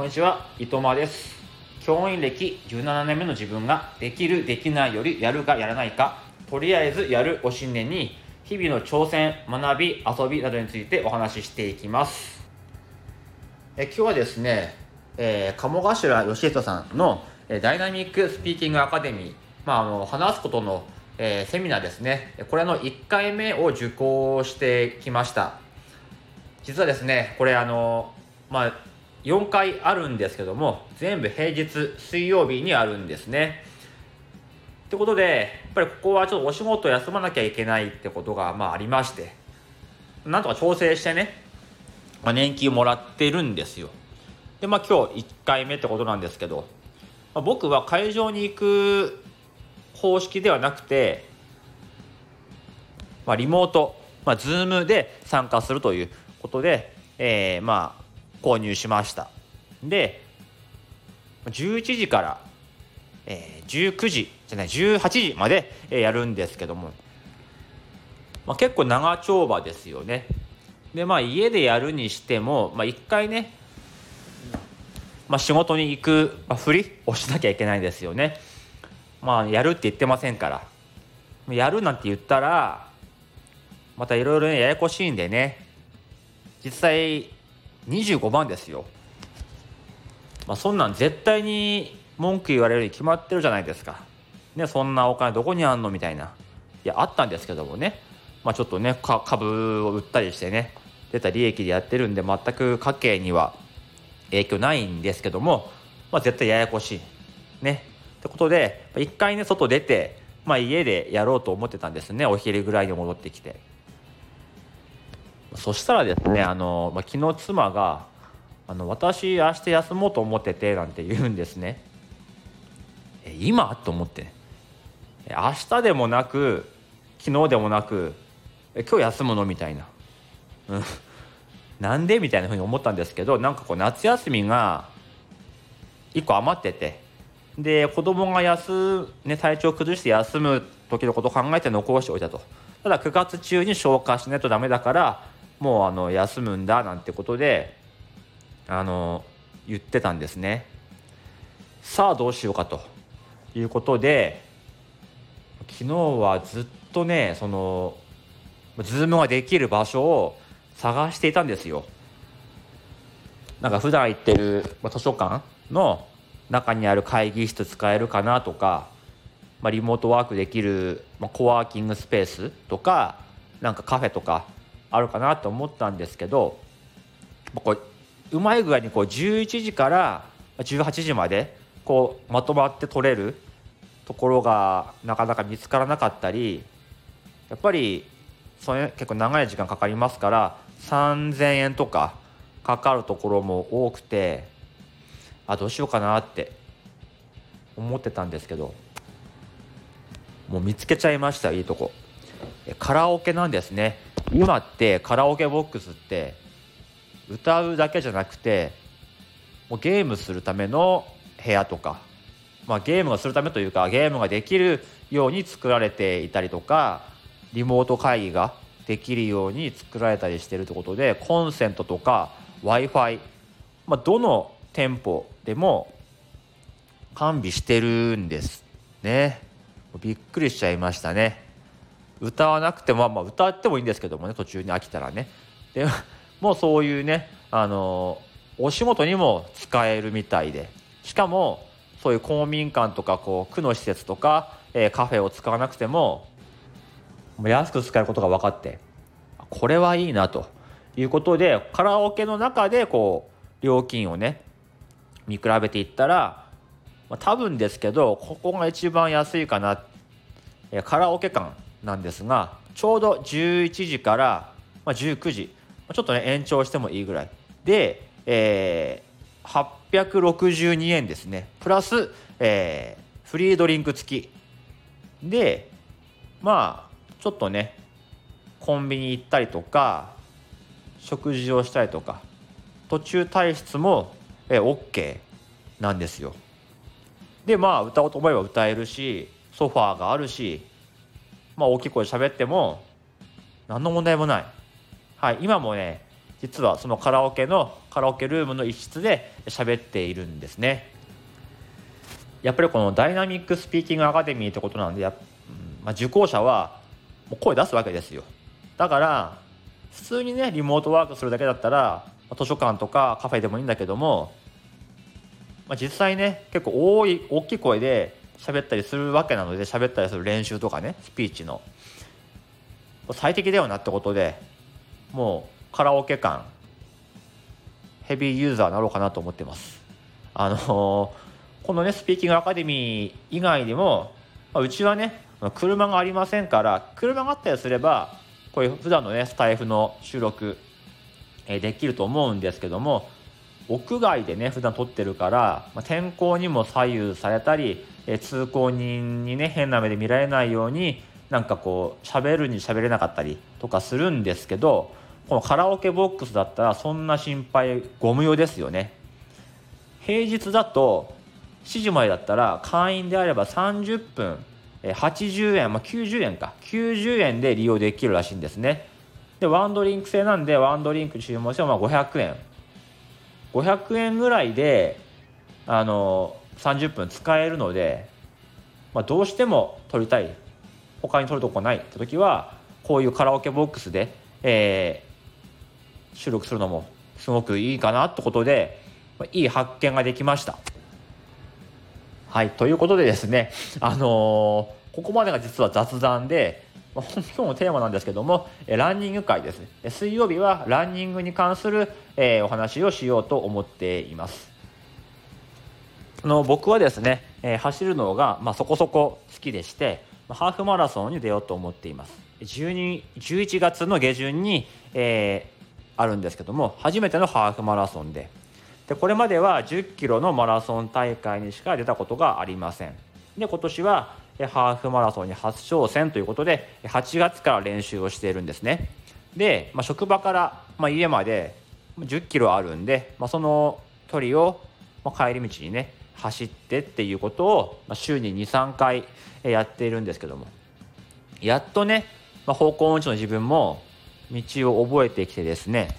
こんにちは伊藤間です。教員歴17年目の自分ができるできないよりやるかやらないかとりあえずやるを信念に日々の挑戦学び遊びなどについてお話ししていきます。え今日はですね、えー、鴨頭義人さんのダイナミックスピーキングアカデミー、まあ、あの話すことの、えー、セミナーですね。これの1回目を受講してきました。実はですねこれあのまあ4回あるんですけども全部平日水曜日にあるんですね。ってことでやっぱりここはちょっとお仕事休まなきゃいけないってことがまあありましてなんとか調整してね、まあ、年金をもらってるんですよ。でまあ今日1回目ってことなんですけど、まあ、僕は会場に行く方式ではなくて、まあ、リモート、まあ、ズームで参加するということで、えー、まあ購入しました。で11時から、えー、19時じゃない18時まで、えー、やるんですけども、まあ、結構長丁場ですよね。でまあ家でやるにしても、まあ、1回ね、まあ、仕事に行く、まあ、ふりをしなきゃいけないですよね。まあやるって言ってませんから。やるなんて言ったらまたいろいろややこしいんでね。実際25万ですよ。まあ、そんなん絶対に文句言われるに決まってるじゃないですか。ね、そんなお金どこにあんのみたいな。いや、あったんですけどもね。まあ、ちょっとね、株を売ったりしてね、出た利益でやってるんで、全く家計には影響ないんですけども、まあ、絶対ややこしい。ね。ってことで、一回ね、外出て、まあ、家でやろうと思ってたんですね。お昼ぐらいに戻ってきて。そしたらですねあの、まあ、昨日妻があの「私明日休もうと思ってて」なんて言うんですね。え今？と思って。明日でもなく昨日でもなくえ今日休むの？みたいな。なんで？みたいなふうに思ったんですけどなんかこう夏休みが1個余ってて。で子供が休、ね、体調崩して休む時のことを考えて残しておいたと。ただ9月中に消化しないとダメだからもうあの休むんだなんてことであの言ってたんですね。さあどうしようかということで昨日はずっとねそのズームができる場所を探していたんですよ。なんか普段行ってる図書館の中にある会議室使えるかなとか、まあ、リモートワークできる、まあ、コワーキングスペースとかなんかカフェとかあるかなと思ったんですけどこううまい具合にこう11時から18時までこうまとまって取れるところがなかなか見つからなかったりやっぱりそれ結構長い時間かかりますから3,000円とかかかるところも多くてあどうしようかなって思ってたんですけどもう見つけちゃいましたいいとこ。カラオケなんですね。今ってカラオケボックスって歌うだけじゃなくてもうゲームするための部屋とか、まあ、ゲームをするためというかゲームができるように作られていたりとかリモート会議ができるように作られたりしてるってことでコンセントとか w i f i、まあ、どの店舗でも完備してるんですねびっくりしちゃいましたね。歌わなくても、まあ、歌ってもいいんですけどもね途中に飽きたらね。で もうそういうねあのお仕事にも使えるみたいで。しかもそういう公民館とかこう区の施設とか、えー、カフェを使わなくても安く使えることが分かってこれはいいなと。いうことでカラオケの中でこう料金をね見比べていったら、まあ、多分ですけどここが一番安いかな、え、カラオケ館なんですがちょうど11時から、19時ちょっとね延長してもいいぐらい。で、えー、862円ですね。プラス、えー、フリードリンク付き。でまあちょっとねコンビニ行ったりとか食事をしたりとか途中退出も、えー、OK なんですよ。でまあ歌おうと思えば歌えるしソファーがあるしまあ、大きい声で喋っても何の問題もない、はい、今もね実はそのカラオケのカラオケルームの一室で喋っているんですね。やっぱりこのダイナミックスピーキングアカデミーってことなんでや、まあ、受講者はもう声出すわけですよ。だから普通にねリモートワークするだけだったら図書館とかカフェでもいいんだけども、まあ、実際ね結構多い大きい声で喋ったりするわけなので喋ったりする練習とかねスピーチの。最適だよなってことでもうカラオケ館ヘビーユーザーになろうかなと思ってます。あのー、このねスピーキングアカデミー以外にも、まあ、うちはね車がありませんから車があったりすればこういう普段のねスタイフの収録、えー、できると思うんですけども屋外でね普段撮ってるから、まあ、天候にも左右されたり、え、通行人にね変な目で見られないようになんかこう喋るに喋れなかったりとかするんですけどこのカラオケボックスだったらそんな心配ご無用ですよね。平日だと7時までだったら会員であれば30分80円、まあ、90円か。90円で利用できるらしいんですね。でワンドリンク制なんでワンドリンク注文してもまあ500円500円ぐらいであの30分使えるので、まあ、どうしても取りたい。他に取るとこないって時はこういうカラオケボックスで、えー、収録するのもすごくいいかなってことで、まあ、いい発見ができました。はいということでですねあのー、ここまでが実は雑談で、まあ、今日のテーマなんですけどもランニング会ですね。水曜日はランニングに関する、えー、お話をしようと思っています。あの僕はですね、えー、走るのが、まあ、そこそこ好きでしてハーフマラソンに出ようと思っています。12 11月の下旬に、えー、あるんですけども初めてのハーフマラソンで。でこれまでは1 0キロのマラソン大会にしか出たことがありません。で今年はハーフマラソンに初挑戦ということで8月から練習をしているんですね。で、まあ、職場から、まあ、家まで1 0キロあるんで、まあ、その距離を、まあ、帰り道にね走ってっていうことを、まあ、週に23回やっているんですけども。やっとね、まあ、方向音痴の自分も道を覚えてきてですね、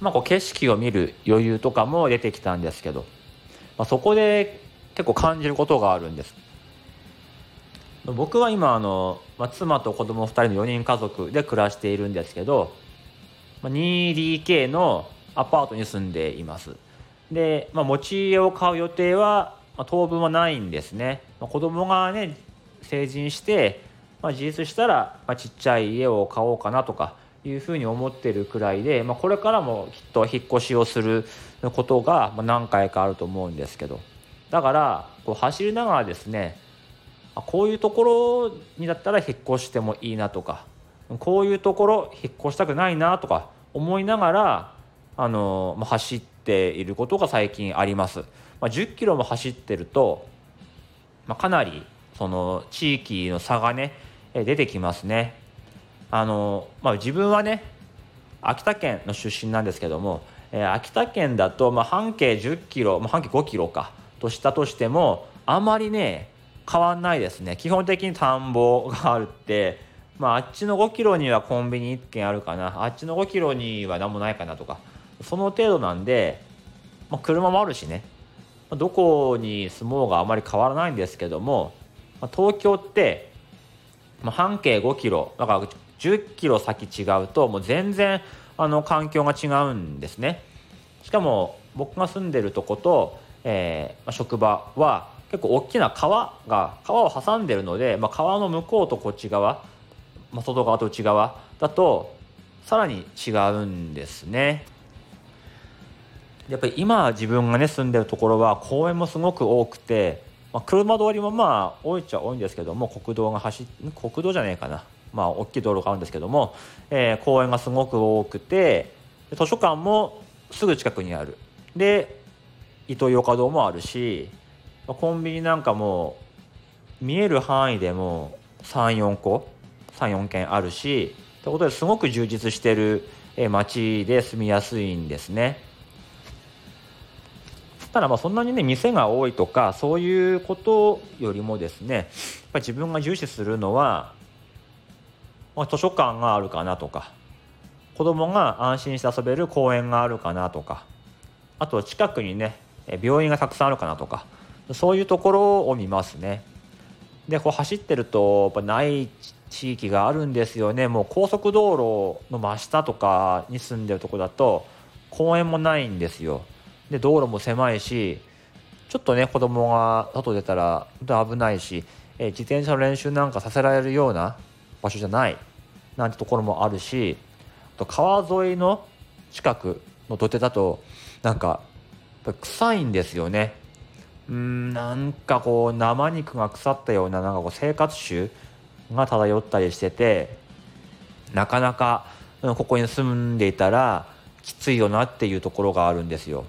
まあ、こう景色を見る余裕とかも出てきたんですけど、まあ、そこで結構感じることがあるんです。僕は今あの、まあ、妻と子供2人の4人家族で暮らしているんですけど 2DK のアパートに住んでいます。で、まあ、持ち家を買う予定は、まあ、当分はないんですね、まあ、子供がね成人して、まあ、自立したら、まあ、ちっちゃい家を買おうかなとかいうふうに思ってるくらいで、まあ、これからもきっと引っ越しをすることが何回かあると思うんですけど。だからこう走りながらですねこういうところにだったら引っ越してもいいなとかこういうところ引っ越したくないなとか思いながらあの、まあ、走ってていることが最近あります。まあ、10キロも走ってると、まあ、かなりその地域の差がね出てきますね。あのまあ、自分はね秋田県の出身なんですけども、えー、秋田県だと、まあ、半径10キロ、まあ、半径5キロかとしたとしてもあまりね変わんないですね基本的に田んぼがあるって、まあ、あっちの5キロにはコンビニ1軒あるかなあっちの5キロには何もないかなとかその程度なんで、まあ、車もあるしね。まどこに住もうがあまり変わらないんですけども、まあ、東京って、まあ、半径5キロだから10キロ先違うともう全然あの環境が違うんですね。しかも僕が住んでるとこと、えーまあ、職場は結構大きな川が川を挟んでるので、まあ、川の向こうとこっち側、まあ、外側と内側だとさらに違うんですね。やっぱり今自分がね住んでるところは公園もすごく多くて、まあ、車通りもまあ多いっちゃ多いんですけども国道が走国道じゃねえかなまあ大きい道路があるんですけども、えー、公園がすごく多くて図書館もすぐ近くにあるでイトーヨーカドーもあるしコンビニなんかも見える範囲でも34個34軒あるしということですごく充実してる街で住みやすいんですね。ただまあそんなにね店が多いとかそういうことよりもですねやっぱり自分が重視するのは、まあ、図書館があるかなとか子供が安心して遊べる公園があるかなとかあと近くにね病院がたくさんあるかなとかそういうところを見ますね。でこう走ってるとやっぱない地域があるんですよねもう高速道路の真下とかに住んでるとこだと公園もないんですよで道路も狭いしちょっとね子供が外出たら危ないし、え自転車の練習なんかさせられるような場所じゃないなんてところもあるしあと川沿いの近くの土手だとなんか臭いんですよね。うんなんかこう生肉が腐ったようななんかこう生活臭が漂ったりしててなかなかここに住んでいたらきついよなっていうところがあるんですよ。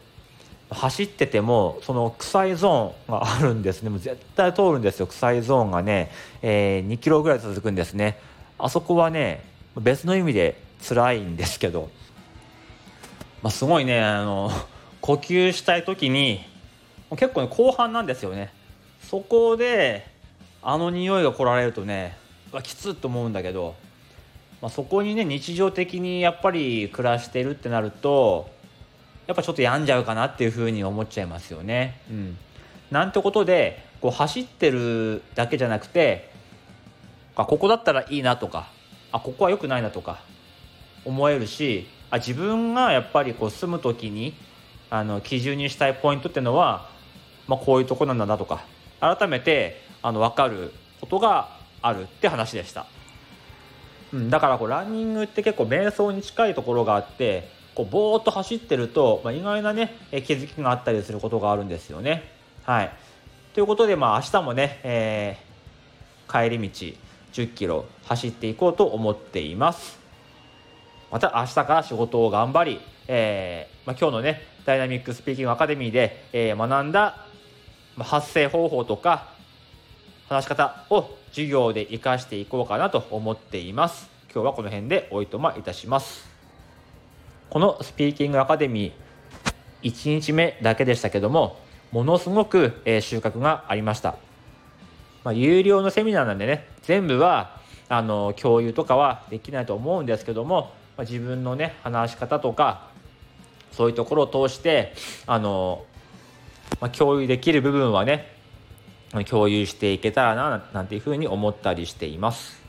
走っててもその臭いゾーンがあるんですね。もう絶対通るんですよ。臭いゾーンがね、えー、2キロぐらい続くんですね。あそこはね別の意味で辛いんですけど、まあ、すごいねあの呼吸したい時に結構ね後半なんですよね。そこであの匂いが来られるとねきつっと思うんだけど、まあ、そこにね日常的にやっぱり暮らしてるってなるとやっぱちょっと病んじゃうかなっていうふうに思っちゃいますよね。うん、なんてことでこう走ってるだけじゃなくてあここだったらいいなとかあここは良くないなとか思えるしあ自分がやっぱりこう住む時にあの基準にしたいポイントっていうのはまあ、こういうとこなんだなとか改めてあの分かることがあるって話でした、うん、だからこうランニングって結構瞑想に近いところがあってこうぼーっと走ってると、まあ、意外なね気づきがあったりすることがあるんですよね。はいということで、まあ、明日もね、えー、帰り道10キロ走っていこうと思っています。また明日から仕事を頑張り、えーまあ、今日のねダイナミックスピーキングアカデミーで、えー、学んだ発声方法とか話し方を授業で活かしていこうかなと思っています今日はこの辺でおいとまいたしますこのスピーキングアカデミー1日目だけでしたけどもものすごく、え収穫がありました、まあ、有料のセミナーなんでね全部はあの共有とかはできないと思うんですけども、まあ、自分のね話し方とかそういうところを通してあのまあ、共有できる部分はね共有していけたらななんていうふうに思ったりしています。